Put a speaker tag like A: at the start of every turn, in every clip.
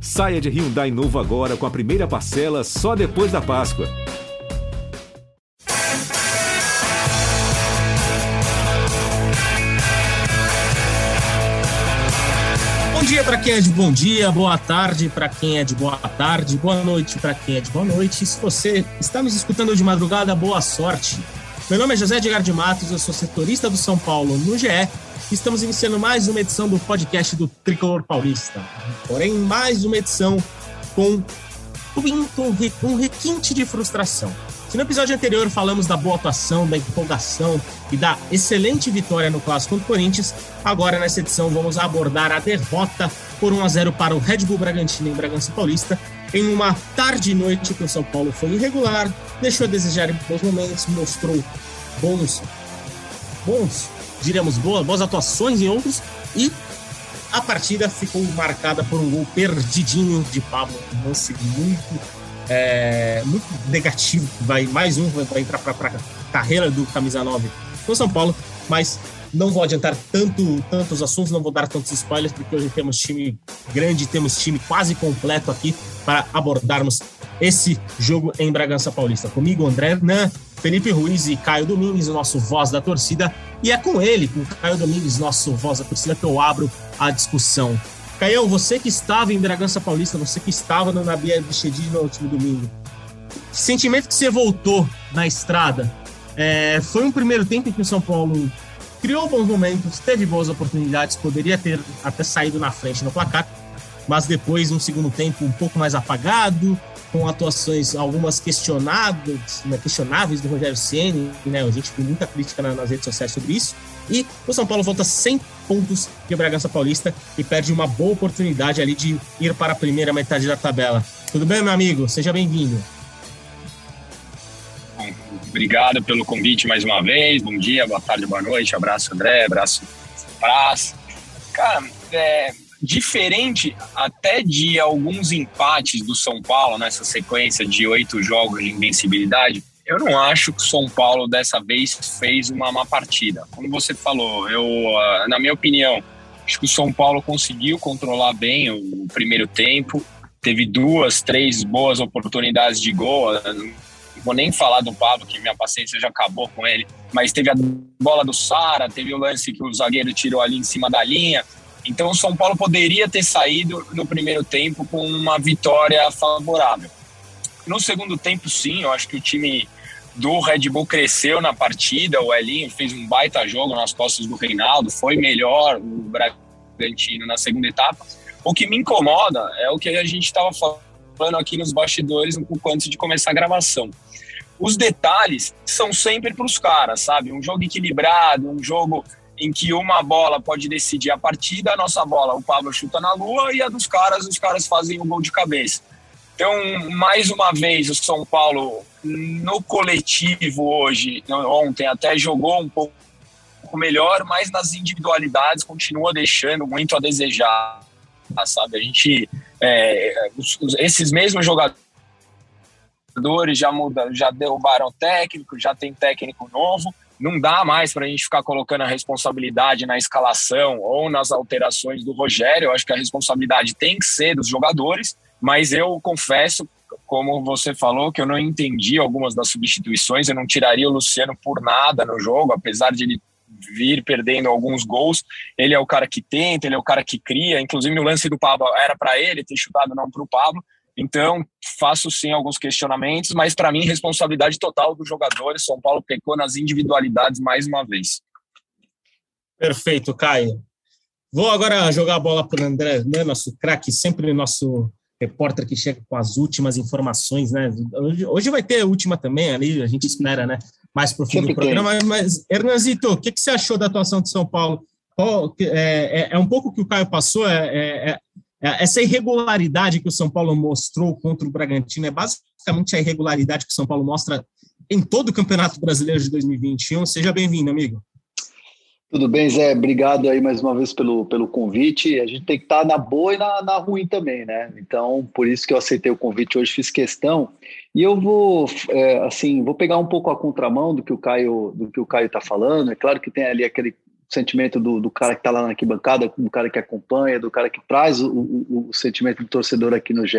A: Saia de Hyundai novo agora com a primeira parcela só depois da Páscoa.
B: Bom dia para quem é de bom dia, boa tarde para quem é de boa tarde, boa noite para quem é de boa noite. Se você está nos escutando de madrugada, boa sorte. Meu nome é José Edgar de Matos, eu sou setorista do São Paulo no GE Estamos iniciando mais uma edição do podcast do Tricolor Paulista. Porém, mais uma edição com um requinte de frustração. Se no episódio anterior falamos da boa atuação, da empolgação e da excelente vitória no Clássico contra o Corinthians, agora nessa edição vamos abordar a derrota por 1 a 0 para o Red Bull Bragantino em Bragança Paulista, em uma tarde e noite que o São Paulo foi irregular, deixou a desejar em bons momentos, mostrou bons, bons diríamos, boas, boas atuações em outros, e a partida ficou marcada por um gol perdidinho de Pablo, um lance muito, é, muito negativo, vai mais um, vai entrar para a carreira do Camisa 9 no São Paulo, mas não vou adiantar tanto, tantos assuntos, não vou dar tantos spoilers, porque hoje temos time grande, temos time quase completo aqui para abordarmos esse jogo em Bragança Paulista. Comigo, André Hernan, Felipe Ruiz e Caio Domingues, o nosso voz da torcida. E é com ele, com Caio Domingues, nosso voz da torcida, que eu abro a discussão. Caio, você que estava em Bragança Paulista, você que estava no Nabia Bichedi no último domingo, que sentimento que você voltou na estrada? É, foi um primeiro tempo em que o São Paulo criou bons momentos, teve boas oportunidades, poderia ter até saído na frente no placar, mas depois um segundo tempo um pouco mais apagado, com atuações algumas questionadas, né, questionáveis do Rogério Ceni, né? A gente tem muita crítica nas redes sociais sobre isso. E o São Paulo volta 100 pontos de Bragança Paulista e perde uma boa oportunidade ali de ir para a primeira metade da tabela. Tudo bem, meu amigo? Seja bem-vindo.
C: Obrigado pelo convite mais uma vez. Bom dia, boa tarde, boa noite. Abraço, André. Abraço, Praz. Cara, é, diferente até de alguns empates do São Paulo nessa sequência de oito jogos de invencibilidade, eu não acho que o São Paulo dessa vez fez uma má partida. Como você falou, eu, ah, na minha opinião, acho que o São Paulo conseguiu controlar bem o primeiro tempo, teve duas, três boas oportunidades de gol. Não vou nem falar do Pablo, que minha paciência já acabou com ele, mas teve a bola do Sara, teve o lance que o zagueiro tirou ali em cima da linha. Então o São Paulo poderia ter saído no primeiro tempo com uma vitória favorável. No segundo tempo, sim, eu acho que o time do Red Bull cresceu na partida. O Elinho fez um baita jogo nas costas do Reinaldo, foi melhor o Bragantino na segunda etapa. O que me incomoda é o que a gente estava falando aqui nos bastidores um pouco antes de começar a gravação. Os detalhes são sempre para os caras, sabe? Um jogo equilibrado, um jogo em que uma bola pode decidir a partida, a nossa bola, o Pablo chuta na lua e a dos caras, os caras fazem o um gol de cabeça. Então, mais uma vez, o São Paulo, no coletivo hoje, ontem até jogou um pouco melhor, mas nas individualidades continua deixando muito a desejar, sabe? A gente, é, esses mesmos jogadores já mudaram, já derrubaram técnico, já tem técnico novo, não dá mais para a gente ficar colocando a responsabilidade na escalação ou nas alterações do Rogério. Eu acho que a responsabilidade tem que ser dos jogadores, mas eu confesso, como você falou, que eu não entendi algumas das substituições. Eu não tiraria o Luciano por nada no jogo, apesar de ele vir perdendo alguns gols. Ele é o cara que tenta, ele é o cara que cria. Inclusive, no lance do Pablo era para ele ter chutado, não para o Pablo. Então, faço sim alguns questionamentos, mas para mim, responsabilidade total dos jogadores. São Paulo pecou nas individualidades mais uma vez.
B: Perfeito, Caio. Vou agora jogar a bola para o André, né, nosso craque, sempre nosso repórter que chega com as últimas informações, né? Hoje, hoje vai ter a última também, ali a gente espera, né? Mais para o fim do programa. Tem. Mas, Hernanzito, o que, que você achou da atuação de São Paulo? É, é, é um pouco o que o Caio passou, é, é é, essa irregularidade que o São Paulo mostrou contra o Bragantino é basicamente a irregularidade que o São Paulo mostra em todo o Campeonato Brasileiro de 2021. Seja bem-vindo, amigo.
D: Tudo bem, Zé? Obrigado aí mais uma vez pelo, pelo convite. A gente tem que estar na boa e na, na ruim também, né? Então, por isso que eu aceitei o convite hoje, fiz questão. E eu vou, é, assim, vou pegar um pouco a contramão do que o Caio do que o Caio está falando. É claro que tem ali aquele sentimento do, do cara que está lá na arquibancada, do cara que acompanha, do cara que traz o, o, o sentimento do torcedor aqui no GE.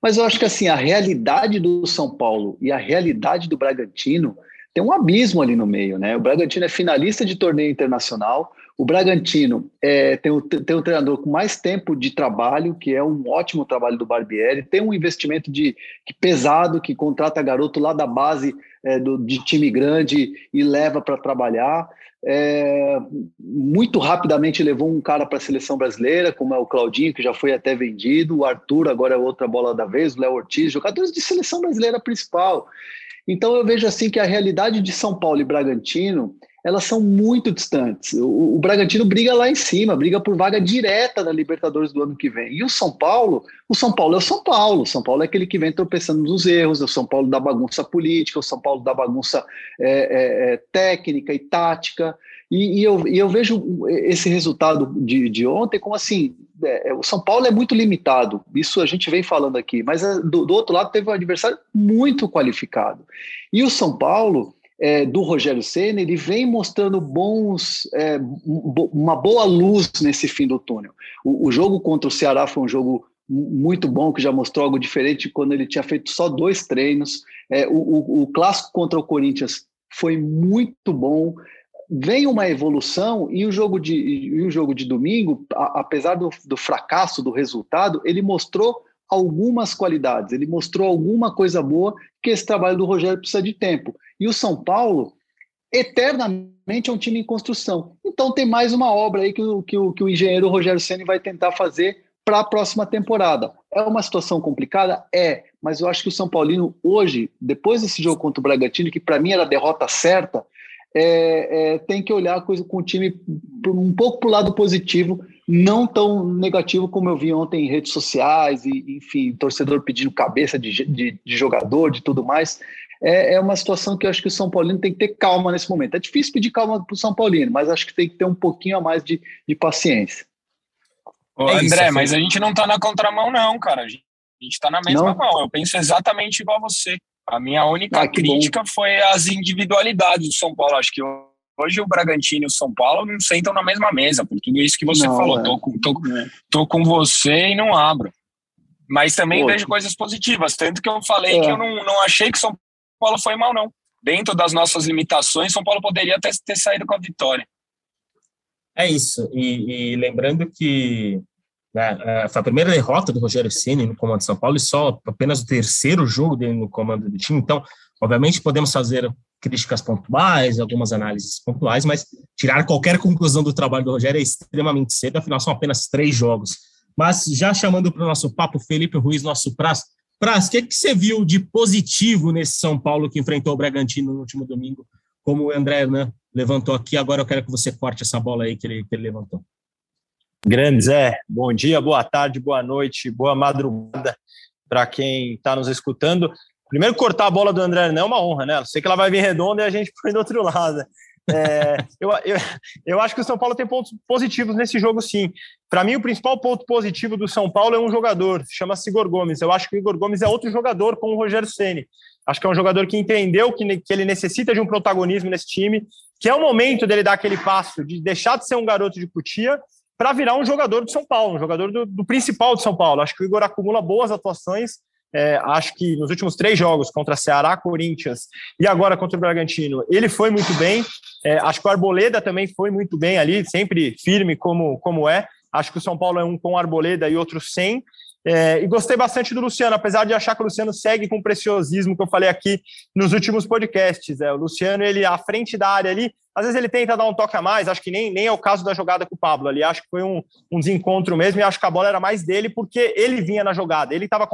D: Mas eu acho que assim, a realidade do São Paulo e a realidade do Bragantino tem um abismo ali no meio, né? O Bragantino é finalista de torneio internacional. O Bragantino é, tem, um, tem um treinador com mais tempo de trabalho, que é um ótimo trabalho do Barbieri. Tem um investimento de, que pesado, que contrata garoto lá da base é, do, de time grande e leva para trabalhar. É, muito rapidamente levou um cara para a seleção brasileira, como é o Claudinho, que já foi até vendido, o Arthur, agora é outra bola da vez, o Léo Ortiz, jogadores de seleção brasileira principal. Então eu vejo assim que a realidade de São Paulo e Bragantino elas são muito distantes. O, o, Bragantino briga lá em cima, briga por vaga direta da Libertadores do ano que vem. E o São Paulo, o São Paulo é o São Paulo. O São Paulo é aquele que vem tropeçando nos erros, é o São Paulo da bagunça política, é o São Paulo da bagunça é, é, é, técnica e tática. E, e, eu, e, eu, vejo esse resultado de, de ontem como assim: é, o São Paulo é muito limitado, isso a gente vem falando aqui, mas do, do outro lado teve um adversário muito qualificado. E o São Paulo é, do Rogério Senna, ele vem mostrando bons, é, uma boa luz nesse fim do túnel. O, o, jogo contra o Ceará foi um jogo muito bom, que já mostrou algo diferente quando ele tinha feito só dois treinos. É, o, o, o, clássico contra o Corinthians foi muito bom. Vem uma evolução e o jogo de, e o jogo de domingo, a, apesar do, do fracasso do resultado, ele mostrou algumas qualidades, ele mostrou alguma coisa boa que esse trabalho do Rogério precisa de tempo. E o São Paulo, eternamente, é um time em construção. Então tem mais uma obra aí que o, que o, que o engenheiro Rogério Senna vai tentar fazer para a próxima temporada. É uma situação complicada? É, mas eu acho que o São Paulino hoje, depois desse jogo contra o Bragantino, que para mim era a derrota certa, é, é, tem que olhar a coisa com o time um pouco para o lado positivo, não tão negativo como eu vi ontem em redes sociais, e enfim, torcedor pedindo cabeça de, de, de jogador, de tudo mais é, é uma situação que eu acho que o São Paulino tem que ter calma nesse momento. É difícil pedir calma para o São Paulino, mas acho que tem que ter um pouquinho a mais de, de paciência.
C: Ô, é André, mas a gente não está na contramão, não, cara. A gente está na mesma não? mão. Eu penso exatamente igual a você. A minha única ah, crítica bom. foi as individualidades do São Paulo. Acho que hoje o Bragantino e o São Paulo não sentam na mesma mesa, por tudo isso que você não, falou. É. Tô, com, tô, é. tô com você e não abro. Mas também Pô, vejo coisas positivas. Tanto que eu falei é. que eu não, não achei que São Paulo foi mal, não. Dentro das nossas limitações, São Paulo poderia até ter saído com a vitória.
B: É isso. E, e lembrando que né, é, foi a primeira derrota do Rogério Ceni no comando de São Paulo e só apenas o terceiro jogo dele no comando do time. Então, obviamente, podemos fazer críticas pontuais, algumas análises pontuais, mas tirar qualquer conclusão do trabalho do Rogério é extremamente cedo, afinal são apenas três jogos. Mas já chamando para o nosso papo, Felipe Ruiz, nosso prazo, Praz, o que, que você viu de positivo nesse São Paulo que enfrentou o Bragantino no último domingo? Como o André né, levantou aqui, agora eu quero que você corte essa bola aí que ele, que ele levantou.
E: Grande Zé, bom dia, boa tarde, boa noite, boa madrugada para quem está nos escutando. Primeiro, cortar a bola do André não é uma honra, né? Eu sei que ela vai vir redonda e a gente põe do outro lado. É, eu, eu, eu acho que o São Paulo tem pontos positivos nesse jogo, sim. Para mim, o principal ponto positivo do São Paulo é um jogador, chama-se Igor Gomes. Eu acho que o Igor Gomes é outro jogador com o Rogério Ceni. Acho que é um jogador que entendeu que, que ele necessita de um protagonismo nesse time, que é o momento dele dar aquele passo de deixar de ser um garoto de cutia para virar um jogador do São Paulo, um jogador do, do principal de São Paulo. Acho que o Igor acumula boas atuações é, acho que nos últimos três jogos, contra Ceará, Corinthians e agora contra o Bragantino, ele foi muito bem. É, acho que o Arboleda também foi muito bem ali, sempre firme como, como é. Acho que o São Paulo é um com Arboleda e outro sem. É, e gostei bastante do Luciano, apesar de achar que o Luciano segue com o preciosismo que eu falei aqui nos últimos podcasts. É, o Luciano, ele à frente da área ali, às vezes ele tenta dar um toque a mais, acho que nem, nem é o caso da jogada com o Pablo ali, acho que foi um, um desencontro mesmo, e acho que a bola era mais dele, porque ele vinha na jogada, ele estava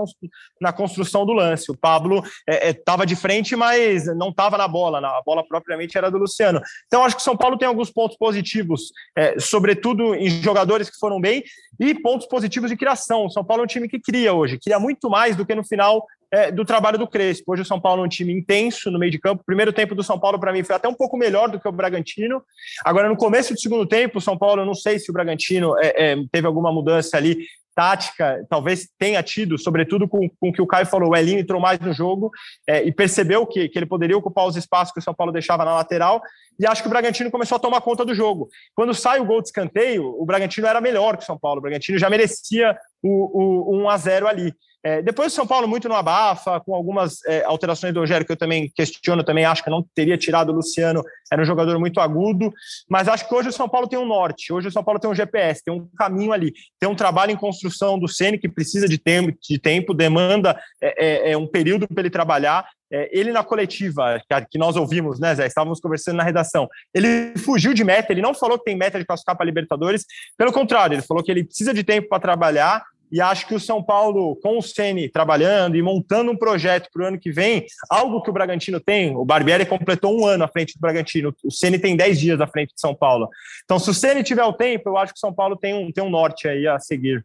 E: na construção do lance. O Pablo estava é, é, de frente, mas não estava na bola, a bola propriamente era do Luciano. Então, acho que o São Paulo tem alguns pontos positivos, é, sobretudo em jogadores que foram bem, e pontos positivos de criação. O São Paulo é um time que cria hoje, cria muito mais do que no final é, do trabalho do Crespo. Hoje o São Paulo é um time intenso no meio de campo. O primeiro tempo do São Paulo, para mim, foi até um pouco melhor do que o Bragantino. Agora, no começo do segundo tempo, o São Paulo, eu não sei se o Bragantino é, é, teve alguma mudança ali, tática, talvez tenha tido, sobretudo com, o que o Caio falou, o Elinho entrou mais no jogo é, e percebeu que, que ele poderia ocupar os espaços que o São Paulo deixava na lateral, e acho que o Bragantino começou a tomar conta do jogo. Quando sai o gol de escanteio, o Bragantino era melhor que o São Paulo, o Bragantino já merecia o, o, o 1 a 0 ali. É, depois o São Paulo muito no abafa, com algumas é, alterações do Rogério que eu também questiono, também acho que não teria tirado o Luciano, era um jogador muito agudo, mas acho que hoje o São Paulo tem um norte, hoje o São Paulo tem um GPS, tem um caminho ali, tem um trabalho em construção do Ceni que precisa de tempo, de tempo demanda é, é, é um período para ele trabalhar. É, ele na coletiva que nós ouvimos, né, Zé? Estávamos conversando na redação. Ele fugiu de meta, ele não falou que tem meta de classificar para Libertadores, pelo contrário, ele falou que ele precisa de tempo para trabalhar e acho que o São Paulo, com o Ceni trabalhando e montando um projeto para o ano que vem, algo que o Bragantino tem, o Barbieri completou um ano à frente do Bragantino, o Ceni tem 10 dias à frente de São Paulo. Então, se o Ceni tiver o tempo, eu acho que o São Paulo tem um, tem um norte aí a seguir.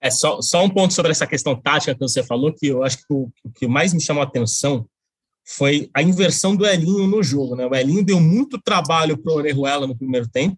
B: É só, só um ponto sobre essa questão tática que você falou, que eu acho que o, que mais me chamou a atenção foi a inversão do Elinho no jogo. Né? O Elinho deu muito trabalho para o Orejuela no primeiro tempo,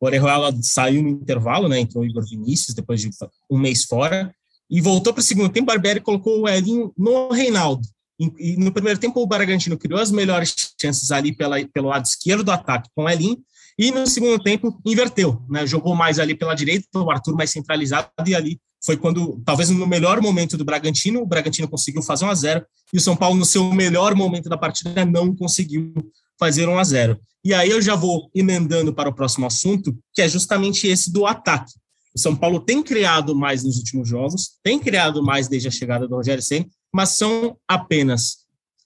B: o Orejuela saiu no intervalo, né? Entrou o Igor Vinícius depois de um mês fora e voltou para o segundo tempo. Barbieri colocou o Elinho no Reinaldo. E, e, no primeiro tempo o Bragantino criou as melhores chances ali pela, pelo lado esquerdo do ataque com o Elinho. E no segundo tempo inverteu, né? Jogou mais ali pela direita, o Arthur mais centralizado e ali foi quando, talvez no melhor momento do Bragantino, o Bragantino conseguiu fazer 1 a 0 e o São Paulo no seu melhor momento da partida não conseguiu fazer 1 a 0. E aí eu já vou emendando para o próximo assunto, que é justamente esse do ataque. O São Paulo tem criado mais nos últimos jogos, tem criado mais desde a chegada do Rogério Senna, mas são apenas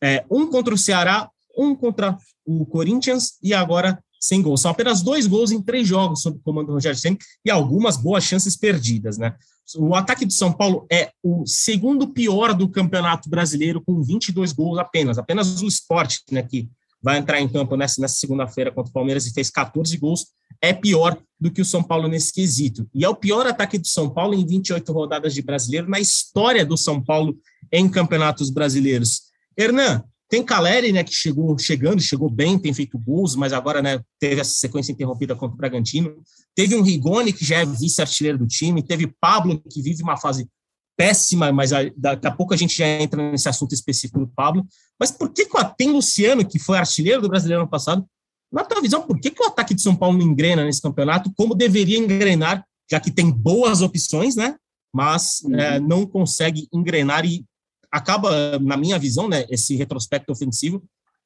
B: é, um contra o Ceará, um contra o Corinthians e agora sem gols. São apenas dois gols em três jogos sob o comando do Rogério Senna e algumas boas chances perdidas, né? O ataque do São Paulo é o segundo pior do Campeonato Brasileiro, com 22 gols apenas. Apenas o Sport, né, que vai entrar em campo nessa, nessa segunda-feira contra o Palmeiras e fez 14 gols, é pior do que o São Paulo nesse quesito. E é o pior ataque do São Paulo em 28 rodadas de brasileiro na história do São Paulo em campeonatos brasileiros. Hernan, tem Caleri, né, que chegou chegando, chegou bem, tem feito gols, mas agora, né, teve essa sequência interrompida contra o Bragantino. Teve um Rigoni, que já é vice-artilheiro do time, teve Pablo, que vive uma fase péssima, mas daqui a pouco a gente já entra nesse assunto específico do Pablo. Mas por que, que tem Luciano, que foi artilheiro do brasileiro ano passado, na tua visão, por que, que o ataque de São Paulo não engrena nesse campeonato como deveria engrenar, já que tem boas opções, né? Mas uhum. é, não consegue engrenar e acaba, na minha visão, né, esse retrospecto ofensivo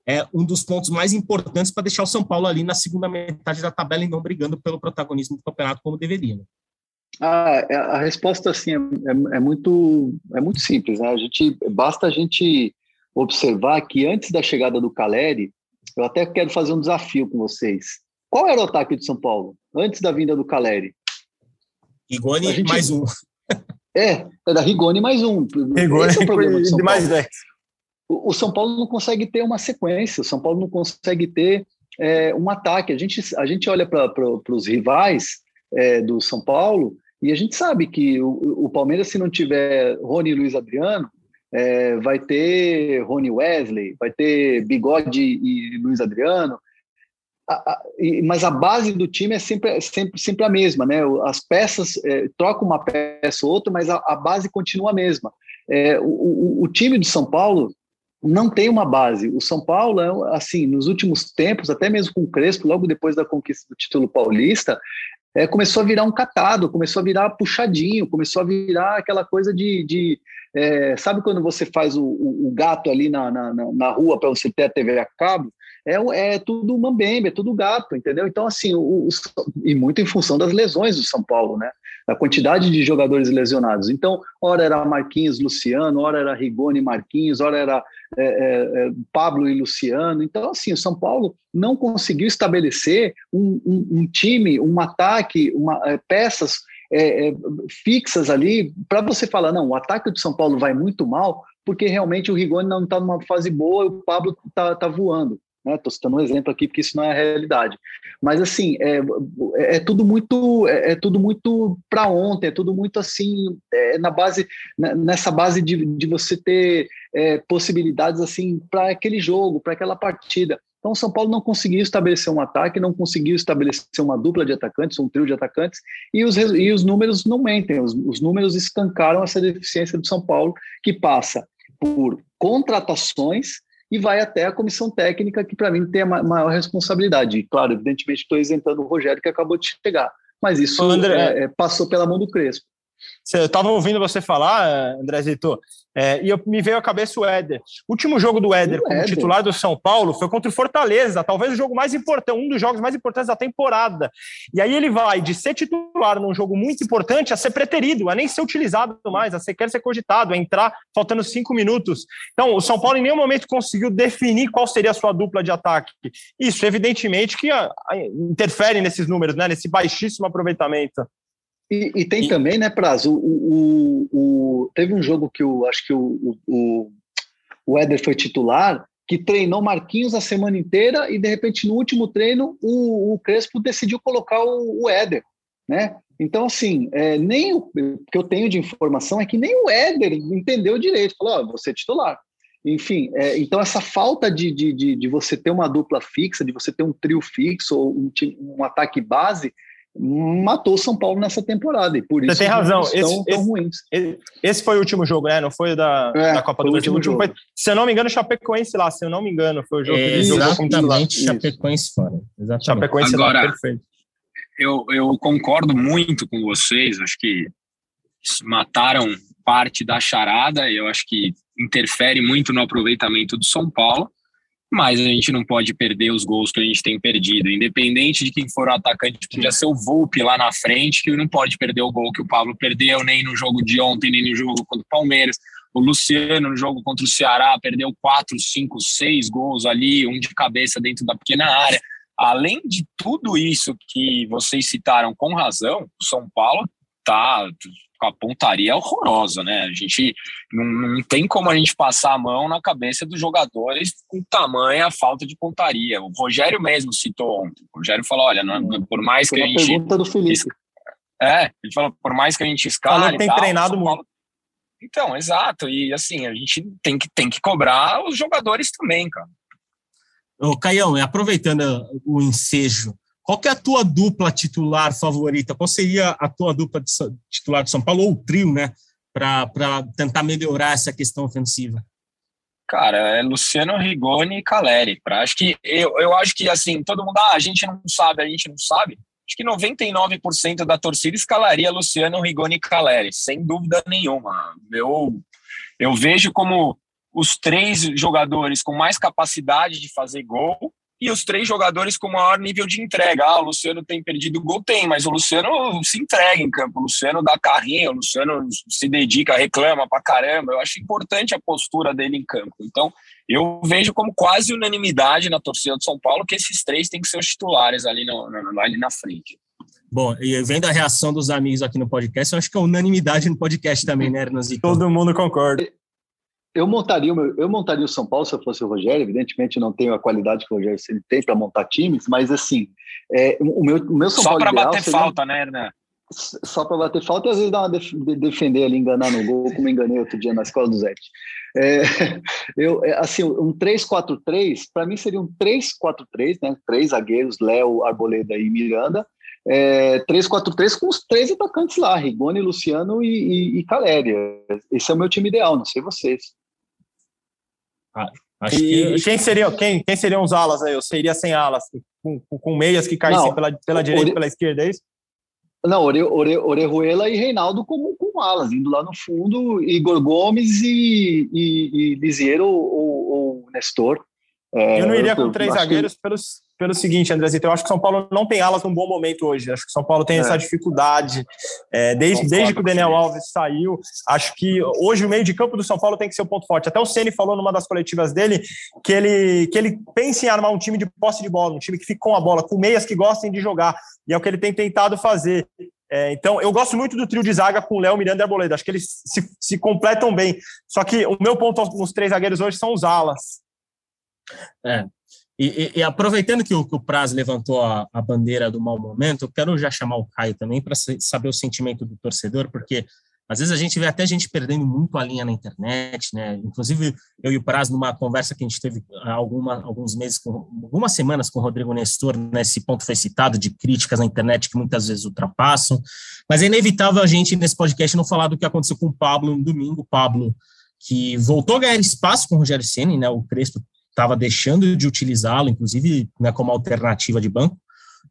B: é um dos pontos mais importantes para deixar o São Paulo ali na segunda metade da tabela e não brigando pelo protagonismo do campeonato como deveria. Né?
D: Ah, é, a resposta assim é, é, é, muito é muito simples. Né? A gente basta a gente observar que antes da chegada do Caleri, eu até quero fazer um desafio com vocês. Qual era o ataque de São Paulo antes da vinda do Caleri?
B: Rigoni gente... mais um.
D: É, é da Rigoni mais um.
E: Rigoni Esse é o problema de mais dez.
D: O, o São Paulo não consegue ter uma sequência. O São Paulo não consegue ter é, um ataque. A gente a gente olha para os rivais é, do São Paulo e a gente sabe que o, o Palmeiras, se não tiver Rony e Luiz Adriano, é, vai ter Rony Wesley, vai ter Bigode e Luiz Adriano, a, a, e, mas a base do time é sempre, sempre, sempre a mesma, né? As peças é, trocam uma peça ou outra, mas a, a base continua a mesma. É, o, o, o, time do São Paulo não tem uma base. O São Paulo, é, assim, nos últimos tempos, até mesmo com o Crespo, logo depois da conquista do título paulista, é, começou a virar um catado, começou a virar puxadinho, começou a virar aquela coisa de. de é, sabe quando você faz o, o, o gato ali na, na, na rua para você ter a TV a cabo? É, é tudo mambembe, é tudo gato, entendeu? Então, assim, o, o, e muito em função das lesões do São Paulo, né? A quantidade de jogadores lesionados. Então, ora era Marquinhos, Luciano, ora era Rigoni, Marquinhos, ora era é, é, é, Pablo e Luciano. Então, assim, o São Paulo não conseguiu estabelecer um, um, um time, um ataque, uma, é, peças é, é, fixas ali para você falar, não, o ataque do São Paulo vai muito mal porque realmente o Rigoni não está numa fase boa e o Pablo está tá voando. Estou né? citando um exemplo aqui porque isso não é a realidade. Mas assim, é, é, é tudo muito é, é tudo muito para ontem, é tudo muito assim é, na base né, nessa base de, de você ter é, possibilidades assim para aquele jogo, para aquela partida. Então, o São Paulo não conseguiu estabelecer um ataque, não conseguiu estabelecer uma dupla de atacantes, um trio de atacantes, e os, e os números não mentem, os, os números escancaram essa deficiência do São Paulo, que passa por contratações e vai até a comissão técnica, que para mim tem a maior responsabilidade. E, claro, evidentemente estou isentando o Rogério, que acabou de chegar, mas isso André, é, é, passou pela mão do Crespo.
E: Eu estava ouvindo você falar, André Zito, é, e eu, me veio à cabeça o Éder. O último jogo do Éder como Éder. titular do São Paulo foi contra o Fortaleza, talvez o jogo mais importante, um dos jogos mais importantes da temporada. E aí ele vai de ser titular num jogo muito importante a ser preterido, a nem ser utilizado mais, a sequer ser cogitado, a entrar faltando cinco minutos. Então, o São Paulo em nenhum momento conseguiu definir qual seria a sua dupla de ataque. Isso, evidentemente, que a, a, interfere nesses números, né, nesse baixíssimo aproveitamento.
D: E, e tem e... também, né, Prazo, o, o, o, teve um jogo que o, acho que o, o, o Éder foi titular, que treinou Marquinhos a semana inteira e, de repente, no último treino, o, o Crespo decidiu colocar o, o Éder, né? Então, assim, é, nem o que eu tenho de informação é que nem o Éder entendeu direito, falou, oh, você é titular. Enfim, é, então essa falta de, de, de, de, você ter uma dupla fixa, de você ter um trio fixo ou um, um ataque base, matou São Paulo nessa temporada e por isso
E: Você tem razão. Esse, tão, tão ruins. Esse foi o último jogo, né? Não foi da, é, da Copa do Brasil. Último foi, se eu não me engano, Chapecoense lá. Se eu não me engano, foi o jogo
B: é, que ele Exatamente, Chapecoense fora. Exatamente.
E: Chapecoense
C: Agora, lá, perfeito. Eu, eu concordo muito com vocês. Acho que mataram parte da charada. Eu acho que interfere muito no aproveitamento do São Paulo mas a gente não pode perder os gols que a gente tem perdido. Independente de quem for o atacante, podia ser o Volpe lá na frente, que não pode perder o gol que o Pablo perdeu, nem no jogo de ontem, nem no jogo contra o Palmeiras. O Luciano, no jogo contra o Ceará, perdeu quatro, cinco, seis gols ali, um de cabeça dentro da pequena área. Além de tudo isso que vocês citaram com razão, o São Paulo tá com a pontaria horrorosa, né? A gente não, não, tem como a gente passar a mão na cabeça dos jogadores com tamanha falta de pontaria. O Rogério mesmo citou ontem. O Rogério falou: olha, não, é, por mais que a gente.
D: pergunta do Felipe.
C: É, ele falou: por mais que a gente escale. Falou
E: tem tal, treinado muito.
C: Então, exato. E assim, a gente tem que, tem que cobrar os jogadores também, cara.
B: Ô, Caião, aproveitando o ensejo qual é a tua dupla titular favorita? Qual seria a tua dupla titular de São Paulo, ou o trio, né? Para tentar melhorar essa questão ofensiva?
C: Cara, é Luciano Rigoni e Caleri. Pra, acho que eu, eu acho que assim, todo mundo, ah, a gente não sabe, a gente não sabe. Acho que 99% da torcida escalaria Luciano Rigoni e Caleri, sem dúvida nenhuma. Eu, eu vejo como os três jogadores com mais capacidade de fazer gol e os três jogadores com maior nível de entrega. Ah, o Luciano tem perdido gol, tem, mas o Luciano se entrega em campo, o Luciano dá carrinho, o Luciano se dedica, reclama pra caramba. Eu acho importante a postura dele em campo. Então, eu vejo como quase unanimidade na torcida do São Paulo que esses três têm que ser os titulares ali, no, no, ali na frente.
B: Bom, e vendo a reação dos amigos aqui no podcast, eu acho que é unanimidade no podcast também, né, Hernanzito?
E: Todo mundo concorda
D: eu montaria, o eu montaria o São Paulo se eu fosse o Rogério. Evidentemente, não tenho a qualidade que o Rogério tem para montar times, mas assim, é, o, meu, o meu São
C: Só
D: Paulo.
C: Só para bater seria, falta, né, Hernan?
D: Só para bater falta e às vezes dar uma def, defender ali, enganar no gol, como enganei outro dia na escola do Zete. É, eu, é, assim, um 3-4-3, para mim seria um 3-4-3, né? Três zagueiros, Léo, Arboleda e Miranda. É, 3-4-3 com os três atacantes lá, Rigoni, Luciano e, e, e Caléria. Esse é o meu time ideal, não sei vocês.
E: Ah, e, que... quem, seria, quem, quem seriam os alas aí? Eu seria sem alas, com, com meias que caíssem pela, pela direita e Ore... pela esquerda, é isso?
D: Não, Ore, Ore, Orejuela e Reinaldo como com alas, indo lá no fundo, Igor Gomes e, e, e Lisiero ou, ou Nestor.
E: É, eu não iria com três zagueiros que... pelos, pelo seguinte, Andrezito, eu acho que o São Paulo não tem alas num bom momento hoje. Acho que o São Paulo tem é. essa dificuldade. É, desde, desde que o Daniel Alves saiu, acho que hoje o meio de campo do São Paulo tem que ser o ponto forte. Até o Ceni falou numa das coletivas dele que ele, que ele pensa em armar um time de posse de bola, um time que fique com a bola, com meias que gostem de jogar. E é o que ele tem tentado fazer. É, então, eu gosto muito do trio de zaga com Léo, Miranda e Arboleda. Acho que eles se, se completam bem. Só que o meu ponto nos três zagueiros hoje são os alas.
B: É, e, e, e, aproveitando que o, que o Praz levantou a, a, bandeira do mau momento, eu quero já chamar o Caio também para saber o sentimento do torcedor, porque Às vezes a gente vê até gente perdendo muito a linha na internet, né? Inclusive, eu e o Praz, numa conversa que a gente teve há alguma, alguns meses, com, algumas semanas com o Rodrigo Nestor, nesse ponto foi citado de críticas na internet que muitas vezes ultrapassam. Mas é inevitável a gente, nesse podcast, não falar do que aconteceu com o Pablo no domingo. O Pablo, que voltou a ganhar espaço com o Rogério Senna, né? O Crespo estava deixando de utilizá-lo, inclusive né, como alternativa de banco.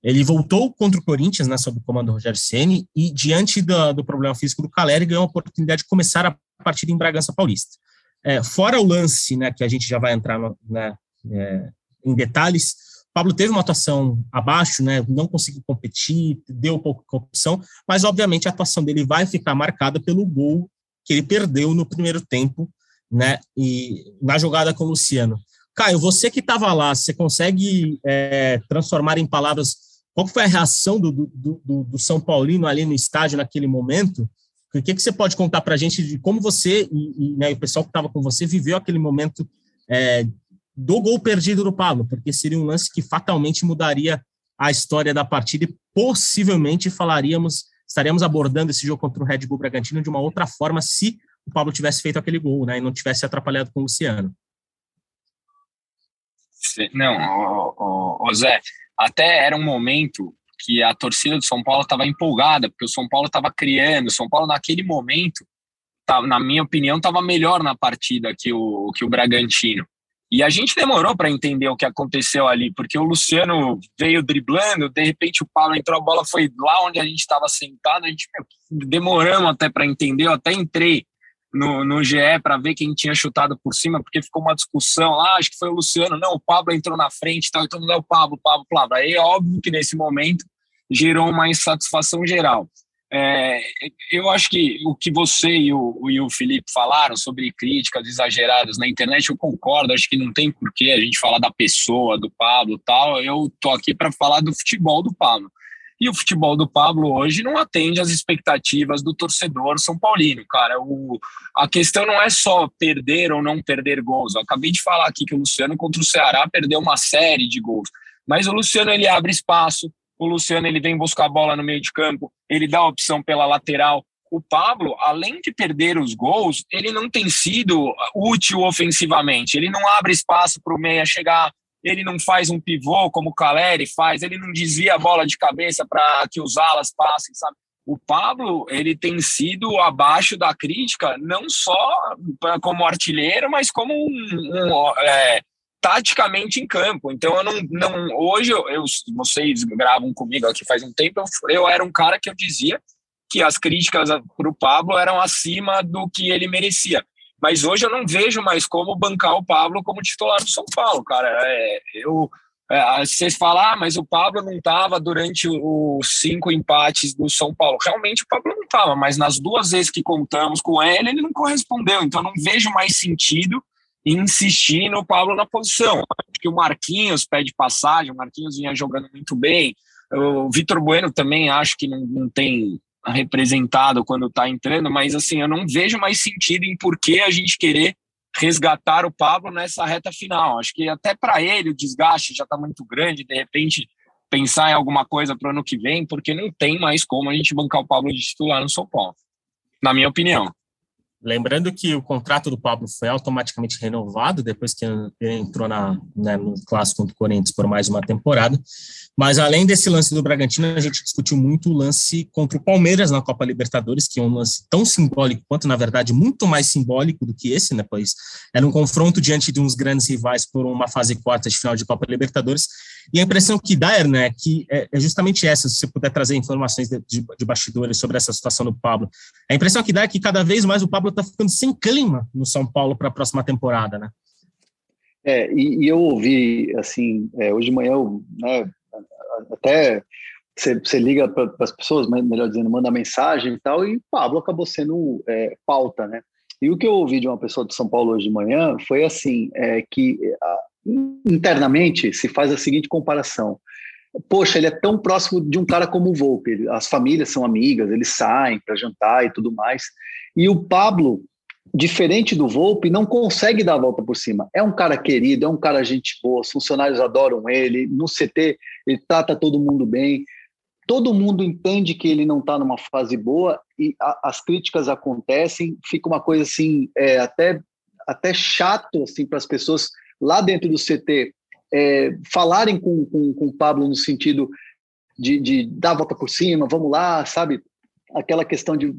B: Ele voltou contra o Corinthians, né, sob o comando do Rogério Ceni e diante do, problema físico do Caleri, ganhou a oportunidade de começar a partida em Bragança Paulista. É, fora o lance, né, que a gente já vai entrar no, né, é, em detalhes, Pablo teve uma atuação abaixo, né, não conseguiu competir, deu pouca opção, mas obviamente a atuação dele vai ficar marcada pelo gol que ele perdeu no primeiro tempo, né, e na jogada com o Luciano. Caio, você que estava lá, você consegue é, transformar em palavras qual foi a reação do, do, do, do, São Paulino ali no estádio naquele momento? O que, que você pode contar para a gente de como você e, e né, o pessoal que estava com você viveu aquele momento é, do gol perdido do Pablo? Porque seria um lance que fatalmente mudaria a história da partida e possivelmente falaríamos, estaríamos abordando esse jogo contra o Red Bull Bragantino de uma outra forma se o Pablo tivesse feito aquele gol né, e não tivesse atrapalhado com o Luciano.
C: Não, o, Zé, até era um momento que a torcida do São Paulo estava empolgada, porque o São Paulo estava criando, o São Paulo naquele momento, tá, na minha opinião, estava melhor na partida que o, que o Bragantino. E a gente demorou para entender o que aconteceu ali, porque o Luciano veio driblando, de repente o Paulo entrou, a bola foi lá onde a gente estava sentado, a gente demoramos até para entender, eu até entrei no, no GE para ver quem tinha chutado por cima, porque ficou uma discussão lá, acho que foi o Luciano, não, o Pablo entrou na frente, tal, então não é o Pablo, Pablo, Pablo. Aí é óbvio que nesse momento gerou uma insatisfação geral. É, eu acho que o que você e o, e o Felipe falaram sobre críticas exageradas na internet, eu concordo, acho que não tem porquê a gente falar da pessoa, do Pablo tal, eu tô aqui para falar do futebol do Pablo. E o futebol do Pablo hoje não atende às expectativas do torcedor São Paulino, cara. O, a questão não é só perder ou não perder gols. Eu acabei de falar aqui que o Luciano contra o Ceará perdeu uma série de gols. Mas o Luciano ele abre espaço, o Luciano ele vem buscar a bola no meio de campo, ele dá a opção pela lateral. O Pablo, além de perder os gols, ele não tem sido útil ofensivamente. Ele não abre espaço para o meia chegar, ele não faz um pivô como o Caleri faz, ele não desvia a bola de cabeça para que os alas passem, sabe? O Pablo, ele tem sido abaixo da crítica, não só como artilheiro, mas como um, um é, taticamente em campo. Então, eu não, não hoje, eu, eu, vocês gravam comigo aqui faz um tempo, eu, eu era um cara que eu dizia que as críticas para o Pablo eram acima do que ele merecia. Mas hoje eu não vejo mais como bancar o Pablo como titular do São Paulo, cara. É, eu, é, vocês falam, ah, mas o Pablo não estava durante os cinco empates do São Paulo. Realmente o Pablo não estava, mas nas duas vezes que contamos com ele, ele não correspondeu. Então não vejo mais sentido em insistir no Pablo na posição. Porque o Marquinhos pede passagem, o Marquinhos vinha jogando muito bem. O Vitor Bueno também acho que não, não tem representado quando está entrando, mas assim, eu não vejo mais sentido em por que a gente querer resgatar o Pablo nessa reta final. Acho que até para ele o desgaste já está muito grande, de repente pensar em alguma coisa para o ano que vem, porque não tem mais como a gente bancar o Pablo de titular no São Paulo, na minha opinião.
B: Lembrando que o contrato do Pablo foi automaticamente renovado depois que ele entrou na, né, no clássico contra o Corinthians por mais uma temporada. Mas além desse lance do Bragantino, a gente discutiu muito o lance contra o Palmeiras na Copa Libertadores, que é um lance tão simbólico quanto, na verdade, muito mais simbólico do que esse, né? Pois era um confronto diante de uns grandes rivais por uma fase quarta de final de Copa Libertadores. E a impressão que dá, né, que é, é justamente essa, se você puder trazer informações de, de, de bastidores sobre essa situação do Pablo. A impressão que dá é que cada vez mais o Pablo está ficando sem clima no São Paulo para a próxima temporada, né?
D: É, e, e eu ouvi, assim, é, hoje de manhã, eu, né, até você, liga para as pessoas, melhor dizendo, manda mensagem e tal, e Pablo acabou sendo é, pauta, né? E o que eu ouvi de uma pessoa de São Paulo hoje de manhã foi assim, é, que a, internamente se faz a seguinte comparação. Poxa, ele é tão próximo de um cara como o Volpe, as famílias são amigas, eles saem para jantar e tudo mais. E o Pablo, diferente do Volpe, não consegue dar a volta por cima. É um cara querido, é um cara gente boa, os funcionários adoram ele, no CT ele trata todo mundo bem, todo mundo entende que ele não está numa fase boa e a, as críticas acontecem, fica uma coisa assim, é, até, até chato assim, para as pessoas lá dentro do CT é, falarem com, com, com o Pablo no sentido de, de dar a volta por cima, vamos lá, sabe? Aquela questão de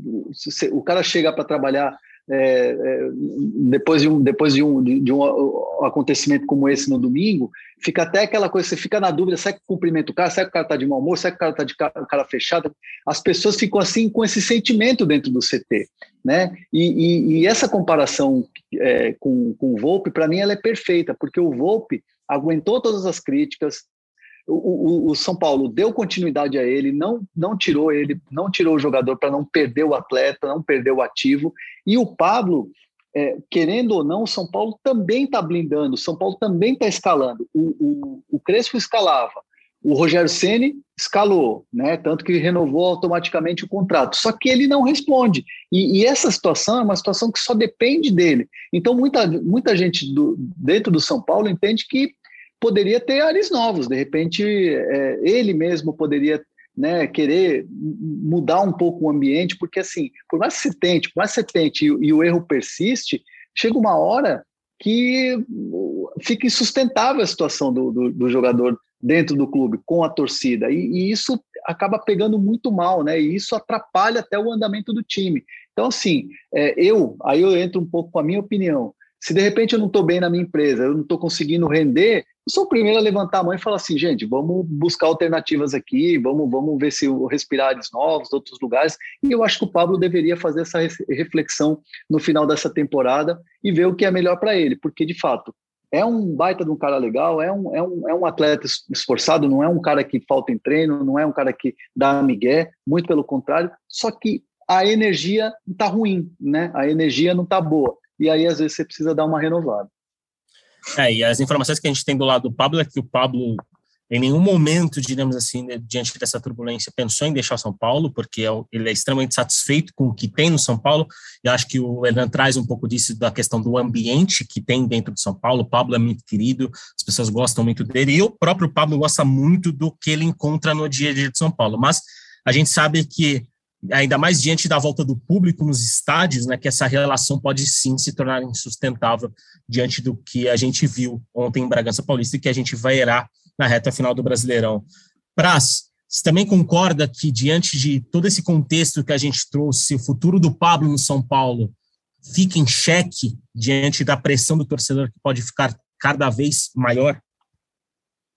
D: o cara chegar para trabalhar é, é, depois de um depois de um, de um acontecimento como esse no domingo, fica até aquela coisa, você fica na dúvida, será que cumprimenta o cara, será que o cara está de mau humor, será que o cara está de cara, cara fechado? As pessoas ficam assim com esse sentimento dentro do CT, né? E, e, e essa comparação é, com, com o Volpe, para mim, ela é perfeita, porque o Volpe aguentou todas as críticas, o, o, o, São Paulo deu continuidade a ele, não, não tirou ele, não tirou o jogador para não perder o atleta, não perder o ativo. E o Pablo, é, querendo ou não, o São Paulo também está blindando, o São Paulo também está escalando. O, o, o Crespo escalava, o Rogério Ceni escalou, né? Tanto que renovou automaticamente o contrato. Só que ele não responde. E, e, essa situação é uma situação que só depende dele. Então, muita, muita gente do, dentro do São Paulo entende que poderia ter ares novos, de repente é, ele mesmo poderia né, querer mudar um pouco o ambiente, porque assim, por mais que você tente, por mais que você tente e, e o erro persiste, chega uma hora que fica insustentável a situação do, do, do jogador dentro do clube, com a torcida, e, e, isso acaba pegando muito mal, né, e isso atrapalha até o andamento do time. Então, assim, é, eu, aí eu entro um pouco com a minha opinião, se de repente eu não estou bem na minha empresa, eu não estou conseguindo render, eu sou o primeiro a levantar a mão e falar assim, gente, vamos buscar alternativas aqui, vamos, vamos ver se respirares novos, outros lugares. E eu acho que o Pablo deveria fazer essa reflexão no final dessa temporada e ver o que é melhor para ele, porque de fato é um baita de um cara legal, é um, é, um, é um atleta esforçado, não é um cara que falta em treino, não é um cara que dá migué, muito pelo contrário, só que a energia está ruim, né? A energia não está boa. E aí, às vezes, você precisa dar uma renovada.
B: É, e as informações que a gente tem do lado do Pablo é que o Pablo, em nenhum momento, digamos assim, né, diante dessa turbulência, pensou em deixar São Paulo, porque é ele é extremamente satisfeito com o que tem no São Paulo, e acho que o Hernan traz um pouco disso da questão do ambiente que tem dentro de São Paulo. O Pablo é muito querido, as pessoas gostam muito dele, e o próprio Pablo gosta muito do que ele encontra no dia a dia de São Paulo. Mas a gente sabe que ainda mais diante da volta do público nos estádios, né, que essa relação pode sim se tornar insustentável diante do que a gente viu ontem em Bragança Paulista e que a gente vai erar na reta final do Brasileirão. Praz, você também concorda que diante de todo esse contexto que a gente trouxe, o futuro do Pablo no São Paulo fica em xeque diante da pressão do torcedor que pode ficar cada vez maior?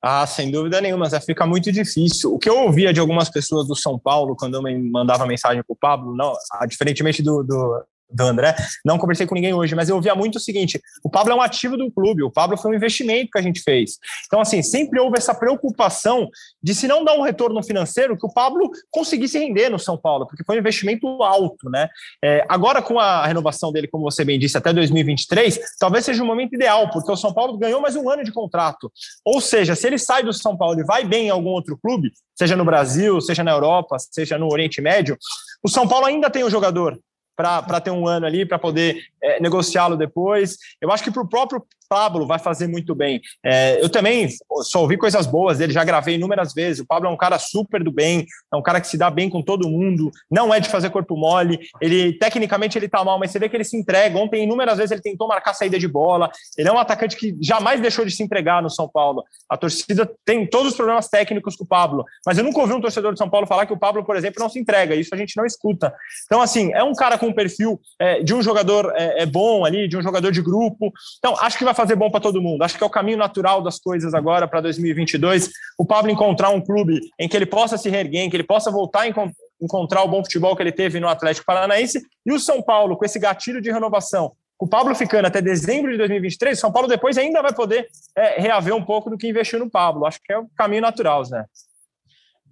E: Ah, sem dúvida nenhuma, mas fica muito difícil. O que eu ouvia de algumas pessoas do São Paulo, quando eu me mandava mensagem para o Pablo, não, diferentemente do, do, do André. Não conversei com ninguém hoje, mas eu ouvia muito o seguinte: o Pablo é um ativo do clube, o Pablo foi um investimento que a gente fez. Então, assim, sempre houve essa preocupação de se não dar um retorno financeiro, que o Pablo conseguisse render no São Paulo, porque foi um investimento alto, né? É, agora, com a renovação dele, como você bem disse, até 2023, talvez seja o momento ideal, porque o São Paulo ganhou mais um ano de contrato. Ou seja, se ele sai do São Paulo e vai bem em algum outro clube, seja no Brasil, seja na Europa, seja no Oriente Médio, o São Paulo ainda tem um jogador para ter um ano ali, para poder é, negociá-lo depois. Eu acho que para o próprio Pablo vai fazer muito bem. É, eu também só ouvi coisas boas dele, já gravei inúmeras vezes. O Pablo é um cara super do bem, é um cara que se dá bem com todo mundo, não é de fazer corpo mole. Ele, tecnicamente, ele tá mal, mas você vê que ele se entrega. Ontem, inúmeras vezes, ele tentou marcar saída de bola. Ele é um atacante que jamais deixou de se entregar no São Paulo. A torcida tem todos os problemas técnicos com o Pablo, mas eu nunca ouvi um torcedor de São Paulo falar que o Pablo, por exemplo, não se entrega. Isso a gente não escuta. Então, assim, é um cara com um perfil é, de um jogador é, é bom ali, de um jogador de grupo. Então, acho que vai fazer bom para todo mundo. Acho que é o caminho natural das coisas agora para 2022. O Pablo encontrar um clube em que ele possa se reerguer, em que ele possa voltar a encontrar o bom futebol que ele teve no Atlético Paranaense. E o São Paulo, com esse gatilho de renovação, o Pablo ficando até dezembro de 2023, o São Paulo depois ainda vai poder é, reaver um pouco do que investiu no Pablo. Acho que é o caminho natural, Zé.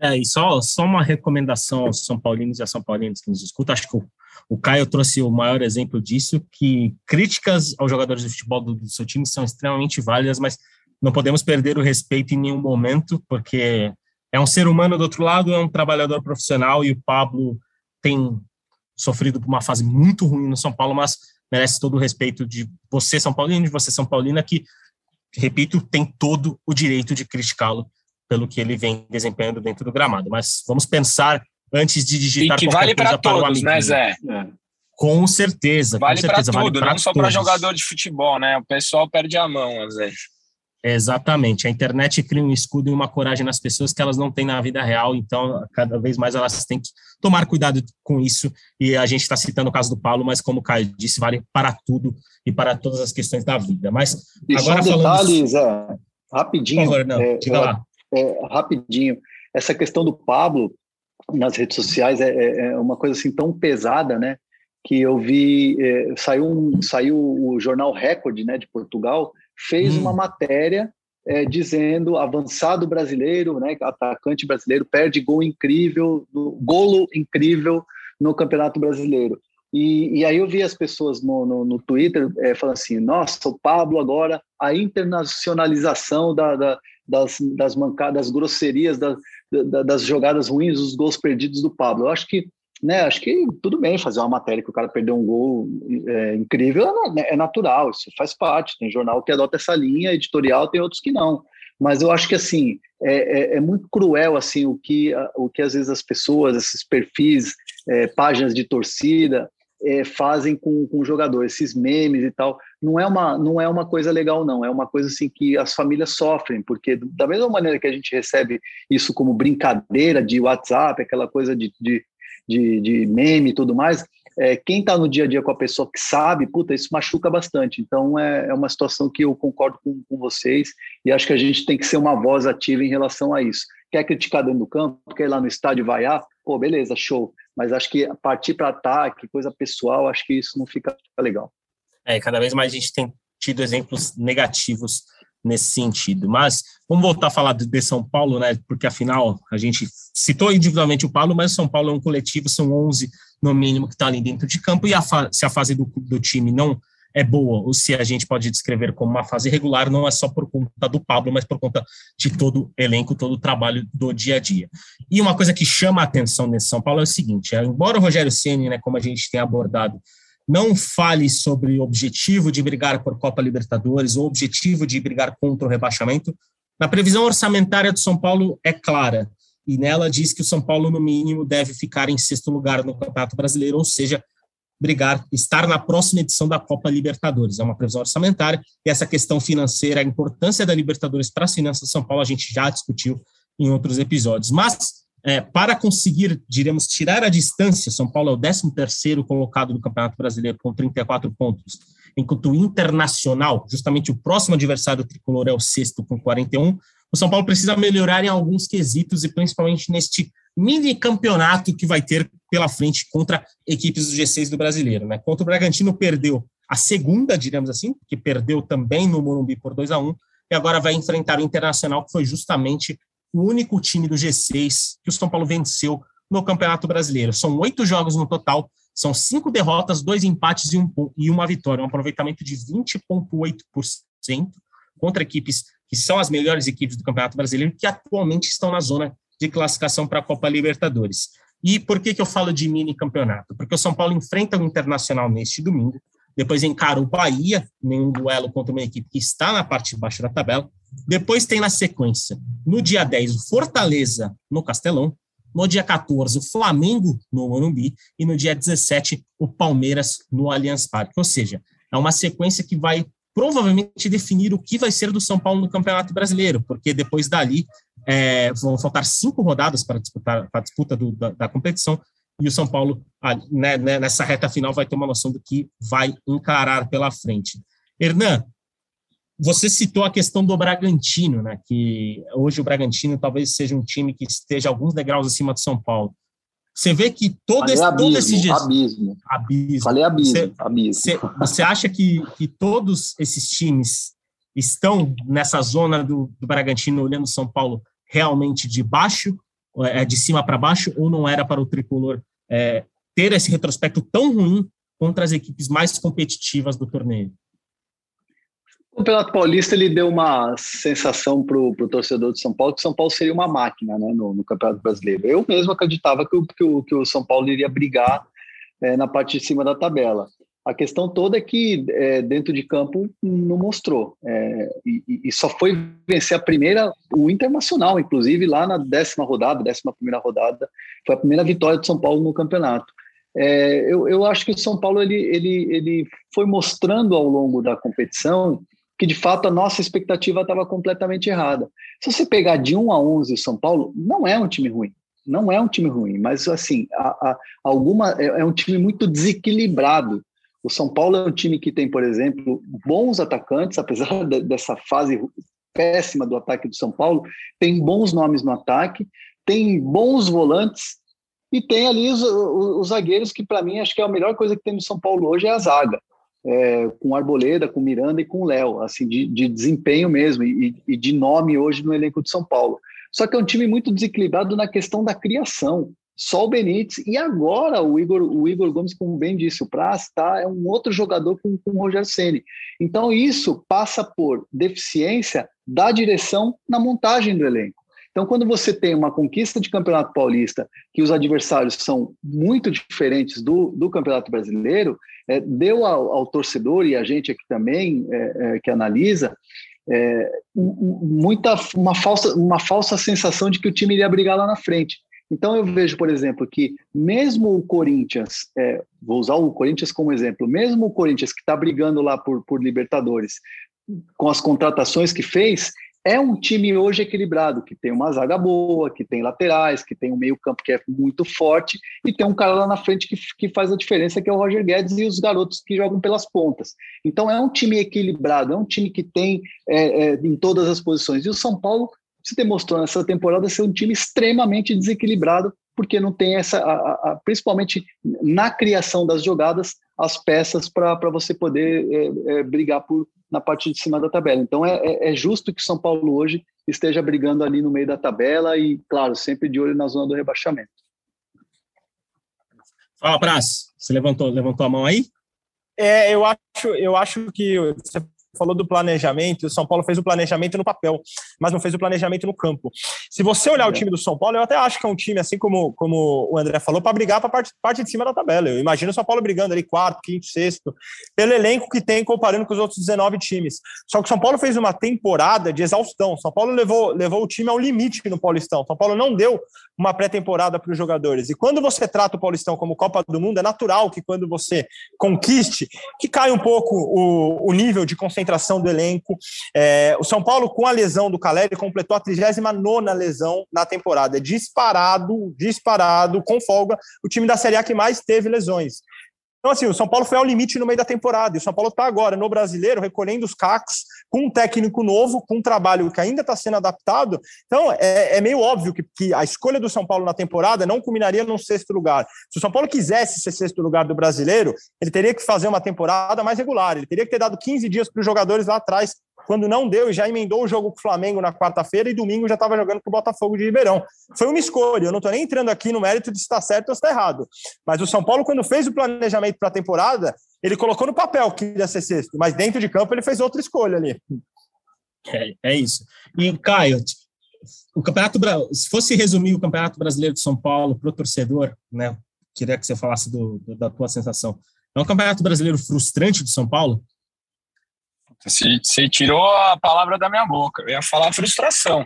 B: É, e só, só uma recomendação aos São Paulinos e a São Paulinos que nos escutam. Acho que o o Caio trouxe o maior exemplo disso, que críticas aos jogadores de futebol do, do seu time são extremamente válidas, mas não podemos perder o respeito em nenhum momento, porque é um ser humano do outro lado, é um trabalhador profissional e o Pablo tem sofrido uma fase muito ruim no São Paulo, mas merece todo o respeito de você, São Paulino, de você, São Paulina, que, repito, tem todo o direito de criticá-lo pelo que ele vem desempenhando dentro do gramado. Mas vamos pensar antes de digitar
C: e que vale para todos, né, Zé? É.
B: Com certeza.
C: Vale
B: para
C: tudo, vale não só para jogador de futebol, né? O pessoal perde a mão às vezes.
B: Exatamente. A internet cria um escudo e uma coragem nas pessoas que elas não têm na vida real, então cada vez mais elas têm que tomar cuidado com isso. E a gente está citando o caso do Paulo, mas como o Caio disse, vale para tudo e para todas as questões da vida. Mas
D: e agora só um detalhe, Zé, rapidinho. Por favor,
B: não, é, diga lá.
D: É, rapidinho. Essa questão do Pablo nas redes sociais é, é, é uma coisa assim tão pesada, né? que eu vi, é, saiu, um, saiu o jornal Record né, de Portugal, fez hum. uma matéria é, dizendo avançado brasileiro, né, atacante brasileiro, perde gol incrível, golo incrível no Campeonato Brasileiro. E, e aí eu vi as pessoas no, no, no Twitter é, falando assim, nossa, o Pablo agora, a internacionalização da, da, das, das mancadas, grosserias, da, das jogadas ruins, os gols perdidos do Pablo. Eu acho que né, acho que tudo bem fazer uma matéria que o cara perdeu um gol é, incrível, é, é natural, isso faz parte. Tem jornal que adota essa linha editorial, tem outros que não. Mas eu acho que assim é, é, é muito cruel assim o que o que às vezes as pessoas, esses perfis, é, páginas de torcida é, fazem com, com o jogador, esses memes e tal. Não é uma não é uma coisa legal não. É uma coisa assim que as famílias sofrem porque da mesma maneira que a gente recebe isso como brincadeira de WhatsApp, aquela coisa de, de de, de meme e tudo mais, é, quem está no dia a dia com a pessoa que sabe, puta, isso machuca bastante. Então é, é uma situação que eu concordo com, com, vocês e acho que a gente tem que ser uma voz ativa em relação a isso. Quer criticar dentro do campo, quer ir lá no estádio vaiar, pô, beleza, show. Mas acho que partir para ataque, coisa pessoal, acho que isso não fica legal.
B: É, cada vez mais a gente tem tido exemplos negativos nesse sentido. Mas vamos voltar a falar de São Paulo, né? Porque afinal a gente citou individualmente o Paulo, mas São Paulo é um coletivo, são 11 no mínimo que está ali dentro de campo. E a se a fase do, do time não é boa, ou se a gente pode descrever como uma fase regular, não é só por conta do Pablo, mas por conta de todo o elenco, todo o trabalho do dia a dia. E uma coisa que chama a atenção nesse São Paulo é o seguinte: é, embora o Rogério Ceni, né, como a gente tem abordado, não fale sobre o objetivo de brigar por Copa Libertadores ou objetivo de brigar contra o rebaixamento. Na previsão orçamentária do São Paulo é clara, e nela diz que o São Paulo, no mínimo, deve ficar em sexto lugar no Campeonato Brasileiro, ou seja, brigar, estar na próxima edição da Copa Libertadores. É uma previsão orçamentária, e essa questão financeira, a importância da Libertadores para as finanças do São Paulo, a gente já discutiu em outros episódios. Mas é, para conseguir, diremos, tirar a distância, São Paulo é o 13º colocado do Campeonato Brasileiro com 34 pontos, enquanto o Internacional, justamente o próximo adversário tricolor é o sexto com 41, o São Paulo precisa melhorar em alguns quesitos e principalmente neste mini campeonato que vai ter pela frente contra equipes do G6 do Brasileiro. Né? Contra o Bragantino perdeu a segunda, diremos assim, que perdeu também no Morumbi por 2 a 1 e agora vai enfrentar o Internacional, que foi justamente o único time do G6 que o São Paulo venceu no Campeonato Brasileiro. São oito jogos no total, são cinco derrotas, dois empates e, um, e uma vitória, um aproveitamento de 20,8% contra equipes que são as melhores equipes do Campeonato Brasileiro, que atualmente estão na zona de classificação para a Copa Libertadores. E por que, que eu falo de mini campeonato? Porque o São Paulo enfrenta o Internacional neste domingo, depois encara o Bahia, em um duelo contra uma equipe que está na parte de baixo da tabela, depois tem na sequência, no dia 10, o Fortaleza no Castelão, no dia 14, o Flamengo no Morumbi e no dia 17, o Palmeiras no Allianz Parque. Ou seja, é uma sequência que vai provavelmente definir o que vai ser do São Paulo no Campeonato Brasileiro, porque depois dali é, vão faltar cinco rodadas para disputar para a disputa do, da, da, competição e o São Paulo né, né, nessa reta final vai ter uma noção do que vai encarar pela frente. Hernan, você citou a questão do Bragantino, né? Que hoje o Bragantino talvez seja um time que esteja alguns degraus acima do São Paulo. Você vê que todo esse, abismo, todo esse
D: abismo.
B: abismo.
D: Falei abismo,
B: você,
D: abismo.
B: Você, você acha que, que todos esses times estão nessa zona do, do Bragantino olhando São Paulo realmente de baixo, é, de cima para baixo, ou não era para o tricolor é, ter esse retrospecto tão ruim contra as equipes mais competitivas do torneio?
D: O Campeonato Paulista ele deu uma sensação para o torcedor de São Paulo que São Paulo seria uma máquina né, no, no Campeonato Brasileiro. Eu mesmo acreditava que o, que o, que o São Paulo iria brigar é, na parte de cima da tabela. A questão toda é que é, dentro de campo não mostrou. É, e, e, só foi vencer a primeira, o Internacional, inclusive, lá na décima rodada, décima primeira rodada, foi a primeira vitória de São Paulo no campeonato. É, eu, eu acho que o São Paulo ele, ele, ele foi mostrando ao longo da competição que de fato a nossa expectativa estava completamente errada. Se você pegar de 1 a 11 o São Paulo, não é um time ruim, não é um time ruim, mas assim, a, a, alguma é, é um time muito desequilibrado. O São Paulo é um time que tem, por exemplo, bons atacantes, apesar de, dessa fase péssima do ataque do São Paulo, tem bons nomes no ataque, tem bons volantes e tem ali os, os, os zagueiros que, para mim, acho que é a melhor coisa que tem no São Paulo hoje é a zaga. É, com Arboleda, com Miranda e com Léo, assim, de, de, desempenho mesmo e, e, de nome hoje no elenco de São Paulo. Só que é um time muito desequilibrado na questão da criação. Só o Benítez e agora o Igor, o Igor Gomes, como bem disse, o Praz tá, é um outro jogador com, com o Roger Ceni. Então isso passa por deficiência da direção na montagem do elenco. Então, quando você tem uma conquista de Campeonato Paulista, que os adversários são muito diferentes do, do Campeonato Brasileiro, é, deu ao, ao, torcedor e a gente aqui também é, é, que analisa é, muita uma falsa uma falsa sensação de que o time iria brigar lá na frente. Então eu vejo, por exemplo, que mesmo o Corinthians, é, vou usar o Corinthians como exemplo, mesmo o Corinthians que está brigando lá por, por Libertadores, com as contratações que fez, é um time hoje equilibrado, que tem uma zaga boa, que tem laterais, que tem um meio-campo que é muito forte e tem um cara lá na frente que, que faz a diferença, que é o Roger Guedes e os garotos que jogam pelas pontas. Então é um time equilibrado, é um time que tem é, é, em todas as posições. E o São Paulo se demonstrou nessa temporada ser um time extremamente desequilibrado, porque não tem essa, a, a, principalmente na criação das jogadas, as peças para você poder é, é, brigar por, na parte de cima da tabela. Então é, é, é, justo que o São Paulo hoje esteja brigando ali no meio da tabela e, claro, sempre de olho na zona do rebaixamento.
B: Fala, Praz. Você levantou, levantou a mão aí?
E: É, eu acho, eu acho que você falou do planejamento, o São Paulo fez o planejamento no papel, mas não fez o planejamento no campo. Se você olhar é. o time do São Paulo, eu até acho que é um time, assim como, como o André falou, para brigar para a parte, parte de cima da tabela. Eu imagino o São Paulo brigando ali quarto, quinto, sexto, pelo elenco que tem comparando com os outros 19 times. Só que o São Paulo fez uma temporada de exaustão. São Paulo levou, levou o time ao limite no Paulistão. São Paulo não deu uma pré-temporada para os jogadores. E quando você trata o Paulistão como Copa do Mundo, é natural que quando você conquiste, que cai um pouco o, o nível de concentração concentração do elenco. É, o São Paulo, com a lesão do Caleri, completou a 39 lesão na temporada. É disparado, disparado, com folga, o time da Série A que mais teve lesões. Então, assim, o São Paulo foi ao limite no meio da temporada. E o São Paulo está agora no brasileiro, recolhendo os cacos, com um técnico novo, com um trabalho que ainda está sendo adaptado. Então, é, é meio óbvio que, que, a escolha do São Paulo na temporada não culminaria num sexto lugar. Se o São Paulo quisesse ser sexto lugar do brasileiro, ele teria que fazer uma temporada mais regular. Ele teria que ter dado 15 dias para os jogadores lá atrás quando não deu, já emendou o jogo com o Flamengo na quarta-feira e domingo já estava jogando com o Botafogo de Ribeirão. Foi uma escolha, eu não estou nem entrando aqui no mérito de se está certo ou se está errado. Mas o São Paulo, quando fez o planejamento para a temporada, ele colocou no papel que ia ser sexto, mas dentro de campo ele fez outra escolha ali.
B: É, é isso. E, Caio, o campeonato se fosse resumir o Campeonato Brasileiro de São Paulo para o torcedor, né? Queria que você falasse do, do, da tua sensação. É um campeonato brasileiro frustrante de São Paulo?
C: Você, tirou a palavra da minha boca. Eu ia falar frustração.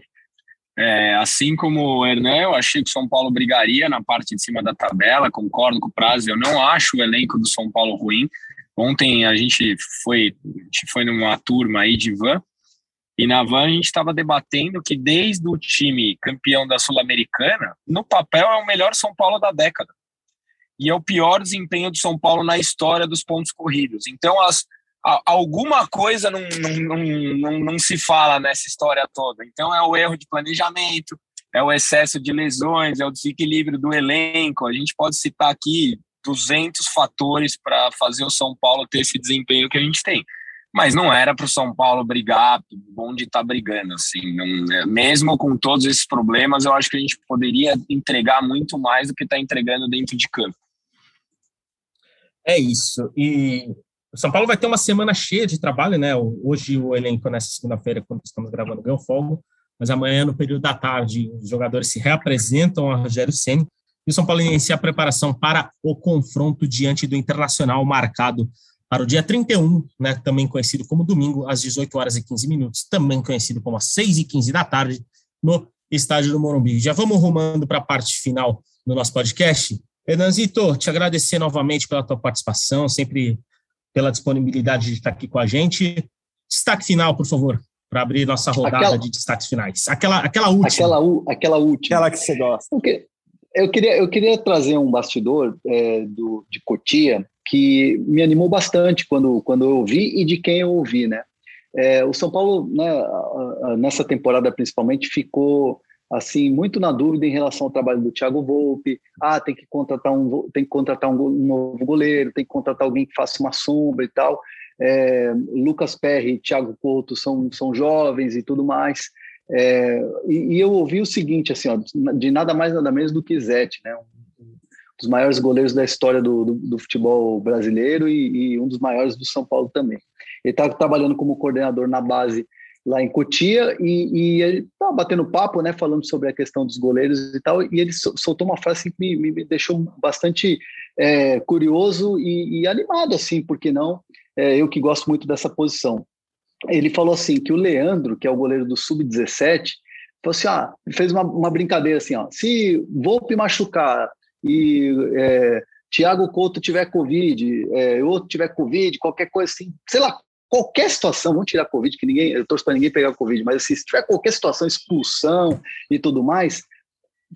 C: É, assim como o Hernan, eu achei que o São Paulo brigaria na parte de cima da tabela, concordo com o Prazo, eu não acho o elenco do São Paulo ruim. Ontem a gente foi, a gente foi numa turma aí de van, e na van a gente estava debatendo que desde o time campeão da Sul-Americana, no papel é o melhor São Paulo da década. E é o pior desempenho do São Paulo na história dos pontos corridos. Então, as, alguma coisa não, não, não, não, se fala nessa história toda. Então é o erro de planejamento, é o excesso de lesões, é o desequilíbrio do elenco. A gente pode citar aqui 200 fatores para fazer o São Paulo ter esse desempenho que a gente tem. Mas não era para o São Paulo brigar onde está brigando. Assim, não, é, mesmo com todos esses problemas, eu acho que a gente poderia entregar muito mais do que está entregando dentro de campo.
B: É isso. E o São Paulo vai ter uma semana cheia de trabalho, né? Hoje o elenco, nessa segunda-feira, quando estamos gravando, ganhou folga, mas amanhã, no período da tarde, os jogadores se reapresentam a Rogério Senna e o São Paulo inicia a preparação para o confronto diante do Internacional marcado para o dia 31, né, também conhecido como domingo, às 18 horas e 15 minutos, também conhecido como às 6 e 15 da tarde, no estádio do Morumbi. Já vamos rumando para a parte final do nosso podcast. Renanzito, te agradecer novamente pela tua participação, sempre pela disponibilidade de estar aqui com a gente. Destaque final, por favor, para abrir nossa rodada aquela, de destaques finais. Aquela, aquela última.
D: Aquela, aquela última.
E: Aquela que você gosta.
D: Eu queria, eu queria trazer um bastidor é, do, de Cotia que me animou bastante quando, quando eu ouvi e de quem eu ouvi, né? É, o São Paulo, né, nessa temporada principalmente, ficou assim muito na dúvida em relação ao trabalho do Thiago Volpe. Ah, tem que contratar um, tem que contratar um, um novo goleiro, tem que contratar alguém que faça uma sombra e tal. É, Lucas Perry e Thiago Couto são, são jovens e tudo mais. É, e, e, eu ouvi o seguinte, assim, ó, de nada mais nada menos do que Zete, né? Um, dos maiores goleiros da história do, do, do futebol brasileiro e, e, um dos maiores do São Paulo também. Ele estava trabalhando como coordenador na base lá em Cotia e, e ele estava batendo papo, né, falando sobre a questão dos goleiros e tal, e ele soltou uma frase que me, me deixou bastante é, curioso e, e, animado, assim, porque não? É, eu que gosto muito dessa posição. Ele falou assim que o Leandro, que é o goleiro do sub-17, falou assim, ah, fez uma, uma brincadeira assim, ó, se Volpe machucar e é, Thiago Couto tiver Covid, é, outro tiver Covid, qualquer coisa assim, sei lá, qualquer situação, vamos tirar Covid, que ninguém, eu torço para ninguém pegar Covid, mas assim, se tiver qualquer situação, expulsão e tudo mais,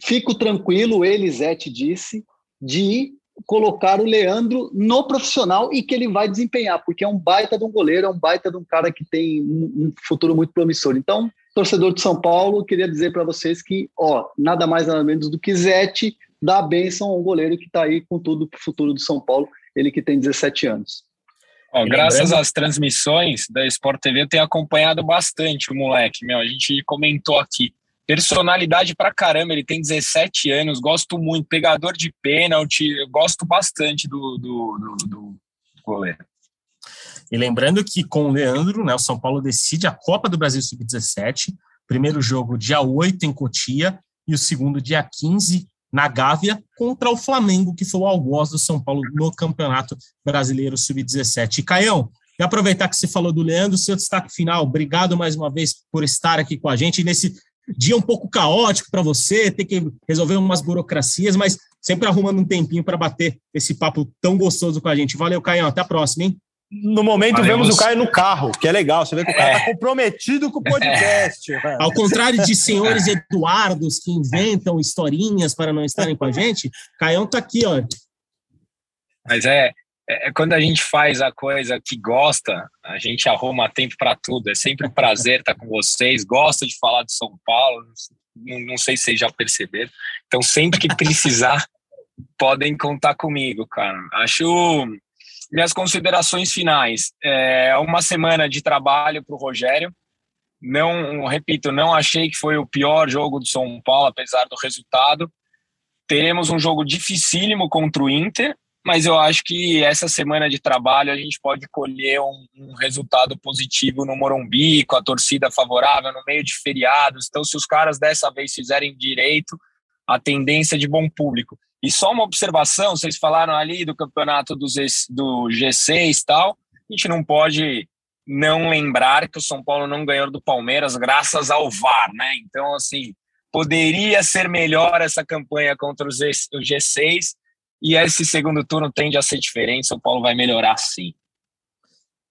D: fico tranquilo, ele, Zete, disse, de colocar o Leandro no profissional e que ele vai desempenhar, porque é um baita de um goleiro, é um baita de um cara que tem um futuro muito promissor. Então, torcedor de São Paulo, queria dizer para vocês que, ó, nada mais nada menos do que Zete dá bênção ao goleiro que está aí com tudo para o futuro do São Paulo, ele que tem 17 anos.
C: Ó, graças às transmissões da Sport TV, eu tenho acompanhado bastante o moleque, meu. A gente comentou aqui. Personalidade pra caramba, ele tem 17 anos, gosto muito, pegador de pênalti, gosto bastante do, do, do, do goleiro.
B: E lembrando que com o Leandro, né, o São Paulo decide a Copa do Brasil Sub-17, primeiro jogo dia 8 em Cotia e o segundo dia 15 na Gávea contra o Flamengo, que foi o algoz do São Paulo no Campeonato Brasileiro Sub-17. E Caião, e aproveitar que você falou do Leandro, seu destaque final, obrigado mais uma vez por estar aqui com a gente nesse dia um pouco caótico para você, ter que resolver umas burocracias, mas sempre arrumando um tempinho para bater esse papo tão gostoso com a gente. Valeu, Caião, até a próxima, hein?
E: No momento, Valeu. vemos o Caio no carro, que é legal. Você vê que o cara está é. comprometido com o podcast.
B: É. Ao contrário de senhores Eduardos que inventam historinhas para não estarem com a gente, Caião está aqui, ó.
C: Mas é, é, quando a gente faz a coisa que gosta, a gente arruma tempo para tudo. É sempre um prazer estar com vocês. Gosto de falar de São Paulo. Não, não sei se vocês já perceberam. Então, sempre que precisar, podem contar comigo, cara. Acho minhas considerações finais. É uma semana de trabalho para o Rogério. Não, repito, não achei que foi o pior jogo do São Paulo, apesar do resultado. Teremos um jogo dificílimo contra o Inter, mas eu acho que essa semana de trabalho a gente pode colher um, um, resultado positivo no Morumbi, com a torcida favorável, no meio de feriados. Então, se os caras dessa vez fizerem direito, a tendência é de bom público. E só uma observação, vocês falaram ali do campeonato do, do G6 e tal, a gente não pode não lembrar que o São Paulo não ganhou do Palmeiras graças ao VAR, né? Então, assim, poderia ser melhor essa campanha contra o G6 e esse segundo turno tende a ser diferente, São Paulo vai melhorar sim.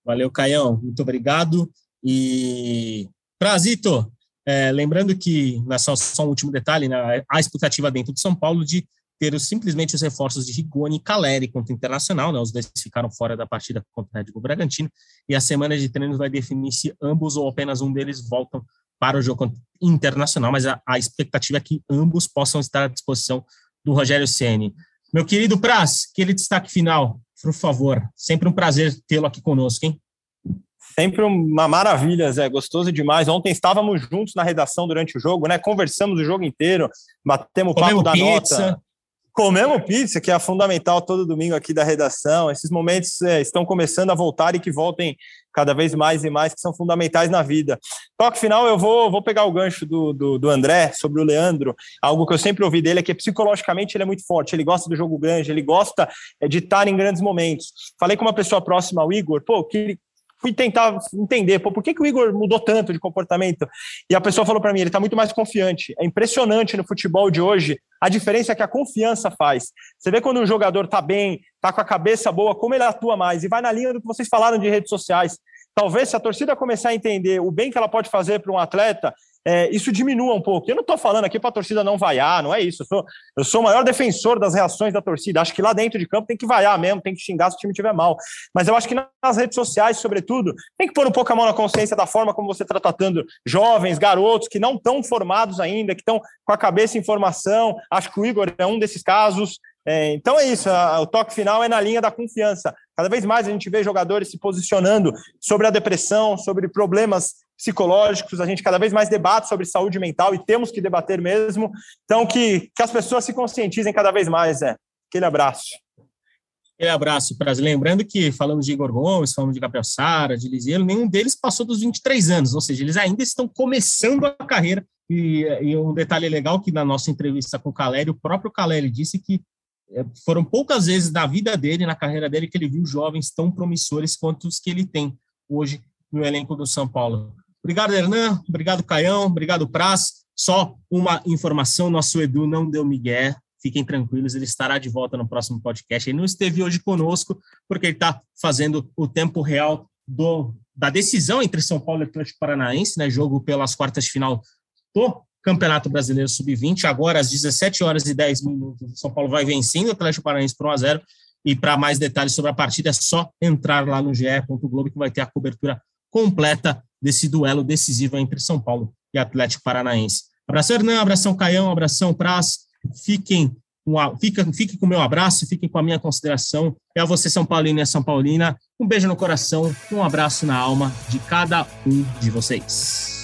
B: Valeu, Caião, muito obrigado. E, Prazito, é, lembrando que, só, só um último detalhe, né, a expectativa dentro de São Paulo de ter simplesmente os reforços de Rigoni e Caleri contra o Internacional, né? Os dois ficaram fora da partida contra o Red Bull Bragantino, e a semana de treinos vai definir se ambos ou apenas um deles voltam para o jogo internacional, mas a, a expectativa é que ambos possam estar à disposição do Rogério Ceni. Meu querido Praz, aquele destaque final, por favor. Sempre um prazer tê-lo aqui conosco, hein?
E: Sempre uma maravilha, Zé. Gostoso demais. Ontem estávamos juntos na redação durante o jogo, né? Conversamos o jogo inteiro, batemos o papo da pizza. nota Comemos pizza, que é a fundamental todo domingo aqui da redação. Esses momentos é, estão começando a voltar e que voltem cada vez mais e mais, que são fundamentais na vida. Toque final, eu vou, vou pegar o gancho do, do, do, André sobre o Leandro. Algo que eu sempre ouvi dele é que psicologicamente ele é muito forte, ele gosta do jogo grande, ele gosta é, de estar em grandes momentos. Falei com uma pessoa próxima ao Igor, pô, que fui tentar entender, pô, por que, que o Igor mudou tanto de comportamento? E a pessoa falou para mim, ele está muito mais confiante. É impressionante no futebol de hoje a diferença que a confiança faz. Você vê quando um jogador está bem, está com a cabeça boa, como ele atua mais, e vai na linha do que vocês falaram de redes sociais. Talvez se a torcida começar a entender o bem que ela pode fazer para um atleta, é, isso diminua um pouco. Eu não estou falando aqui para a torcida não vaiar, não é isso. Eu sou, eu sou o maior defensor das reações da torcida. Acho que lá dentro de campo tem que vaiar mesmo, tem que xingar se o time estiver mal. Mas eu acho que nas redes sociais, sobretudo, tem que pôr um pouco a mão na consciência da forma como você está tratando jovens, garotos que não estão formados ainda, que estão com a cabeça em formação. Acho que o Igor é um desses casos. É, então é isso, a, o toque final é na linha da confiança. Cada vez mais a gente vê jogadores se posicionando sobre a depressão, sobre problemas psicológicos, a gente cada vez mais debate sobre saúde mental e temos que debater mesmo. Então, que, que as pessoas se conscientizem cada vez mais, né? Aquele abraço.
B: Aquele abraço, Prazer. Lembrando que falamos de Igor Gomes, falamos de Gabriel Sara, de Lisielo, nenhum deles passou dos 23 anos, ou seja, eles ainda estão começando a carreira. E, e um detalhe legal que na nossa entrevista com o Caleri, o próprio Caleri disse que é, foram poucas vezes na vida dele, na carreira dele, que ele viu jovens tão promissores quanto os que ele tem hoje no elenco do São Paulo. Obrigado, Hernan. Obrigado, Caião. Obrigado, Praz. Só uma informação: nosso Edu não deu migué. Fiquem tranquilos, ele estará de volta no próximo podcast. Ele não esteve hoje conosco, porque ele está fazendo o tempo real do, da decisão entre São Paulo e Atlético Paranaense, né? Jogo pelas quartas de final do Campeonato Brasileiro Sub-20. Agora, às 17 horas e 10 minutos, o São Paulo vai vencendo o Atlético Paranaense por 1 a 0 E para mais detalhes sobre a partida, é só entrar lá no ge.globo que vai ter a cobertura completa desse duelo decisivo entre São Paulo e Atlético Paranaense. Abração, Hernan, abração, Caião, abração, Praz. Fiquem, fiquem, fiquem com o meu abraço, fiquem com a minha consideração. É a você, São Paulino e a São Paulina. Um beijo no coração, um abraço na alma de cada um de vocês.